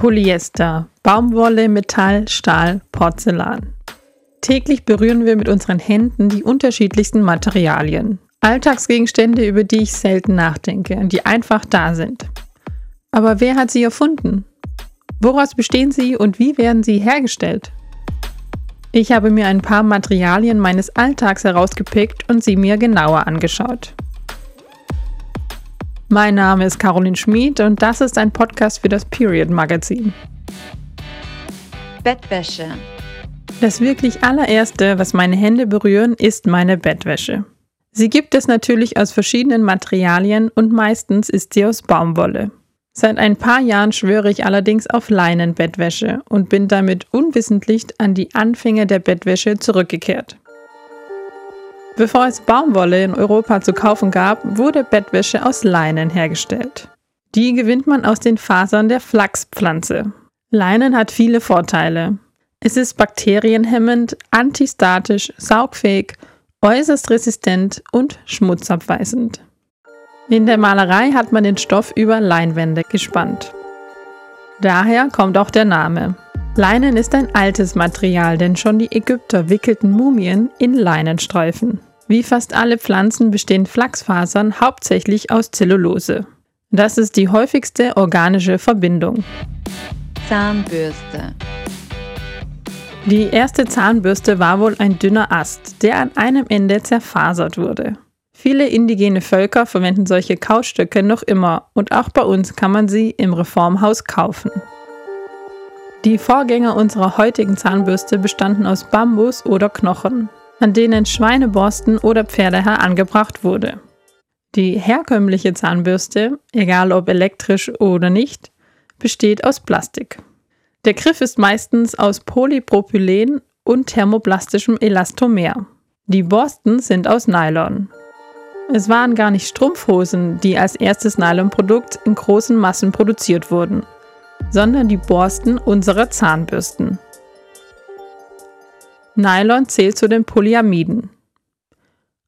Polyester, Baumwolle, Metall, Stahl, Porzellan. Täglich berühren wir mit unseren Händen die unterschiedlichsten Materialien. Alltagsgegenstände, über die ich selten nachdenke und die einfach da sind. Aber wer hat sie erfunden? Woraus bestehen sie und wie werden sie hergestellt? Ich habe mir ein paar Materialien meines Alltags herausgepickt und sie mir genauer angeschaut. Mein Name ist Caroline Schmid und das ist ein Podcast für das Period Magazin. Bettwäsche. Das wirklich allererste, was meine Hände berühren, ist meine Bettwäsche. Sie gibt es natürlich aus verschiedenen Materialien und meistens ist sie aus Baumwolle. Seit ein paar Jahren schwöre ich allerdings auf Leinenbettwäsche und bin damit unwissentlich an die Anfänge der Bettwäsche zurückgekehrt. Bevor es Baumwolle in Europa zu kaufen gab, wurde Bettwäsche aus Leinen hergestellt. Die gewinnt man aus den Fasern der Flachspflanze. Leinen hat viele Vorteile. Es ist bakterienhemmend, antistatisch, saugfähig, äußerst resistent und schmutzabweisend. In der Malerei hat man den Stoff über Leinwände gespannt. Daher kommt auch der Name. Leinen ist ein altes Material, denn schon die Ägypter wickelten Mumien in Leinenstreifen. Wie fast alle Pflanzen bestehen Flachsfasern hauptsächlich aus Zellulose. Das ist die häufigste organische Verbindung. Zahnbürste. Die erste Zahnbürste war wohl ein dünner Ast, der an einem Ende zerfasert wurde. Viele indigene Völker verwenden solche Kaustöcke noch immer und auch bei uns kann man sie im Reformhaus kaufen. Die Vorgänger unserer heutigen Zahnbürste bestanden aus Bambus oder Knochen, an denen Schweineborsten oder Pferdehaar angebracht wurde. Die herkömmliche Zahnbürste, egal ob elektrisch oder nicht, besteht aus Plastik. Der Griff ist meistens aus Polypropylen und thermoplastischem Elastomer. Die Borsten sind aus Nylon. Es waren gar nicht Strumpfhosen, die als erstes Nylonprodukt in großen Massen produziert wurden, sondern die Borsten unserer Zahnbürsten. Nylon zählt zu den Polyamiden.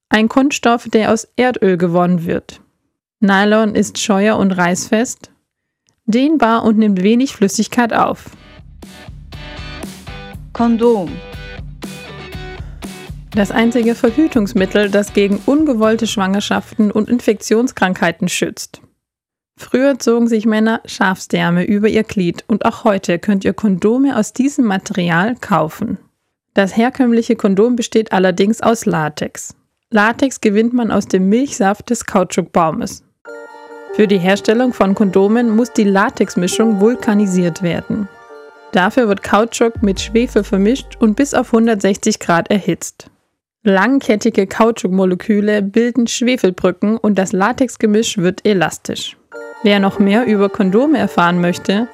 Ein Kunststoff, der aus Erdöl gewonnen wird. Nylon ist scheuer und reißfest, dehnbar und nimmt wenig Flüssigkeit auf. Kondom. Das einzige Verhütungsmittel, das gegen ungewollte Schwangerschaften und Infektionskrankheiten schützt. Früher zogen sich Männer Schafsdärme über ihr Glied und auch heute könnt ihr Kondome aus diesem Material kaufen. Das herkömmliche Kondom besteht allerdings aus Latex. Latex gewinnt man aus dem Milchsaft des Kautschukbaumes. Für die Herstellung von Kondomen muss die Latexmischung vulkanisiert werden. Dafür wird Kautschuk mit Schwefel vermischt und bis auf 160 Grad erhitzt. Langkettige Kautschukmoleküle bilden Schwefelbrücken und das Latexgemisch wird elastisch. Wer noch mehr über Kondome erfahren möchte,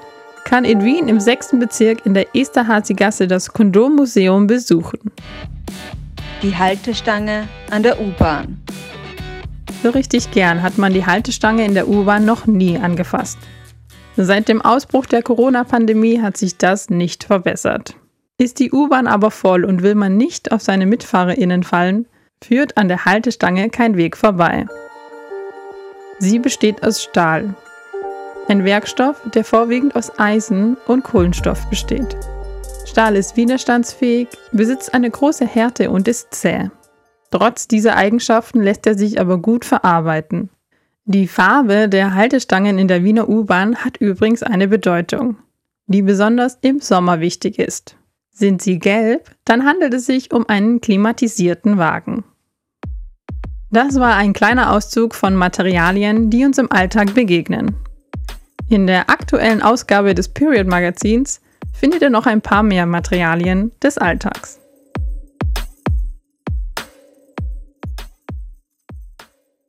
kann in Wien im 6. Bezirk in der Esterhazy-Gasse das Kondommuseum besuchen. Die Haltestange an der U-Bahn. So richtig gern hat man die Haltestange in der U-Bahn noch nie angefasst. Seit dem Ausbruch der Corona-Pandemie hat sich das nicht verbessert. Ist die U-Bahn aber voll und will man nicht auf seine MitfahrerInnen fallen, führt an der Haltestange kein Weg vorbei. Sie besteht aus Stahl. Ein Werkstoff, der vorwiegend aus Eisen und Kohlenstoff besteht. Stahl ist widerstandsfähig, besitzt eine große Härte und ist zäh. Trotz dieser Eigenschaften lässt er sich aber gut verarbeiten. Die Farbe der Haltestangen in der Wiener U-Bahn hat übrigens eine Bedeutung, die besonders im Sommer wichtig ist. Sind sie gelb, dann handelt es sich um einen klimatisierten Wagen. Das war ein kleiner Auszug von Materialien, die uns im Alltag begegnen. In der aktuellen Ausgabe des Period Magazins findet ihr noch ein paar mehr Materialien des Alltags.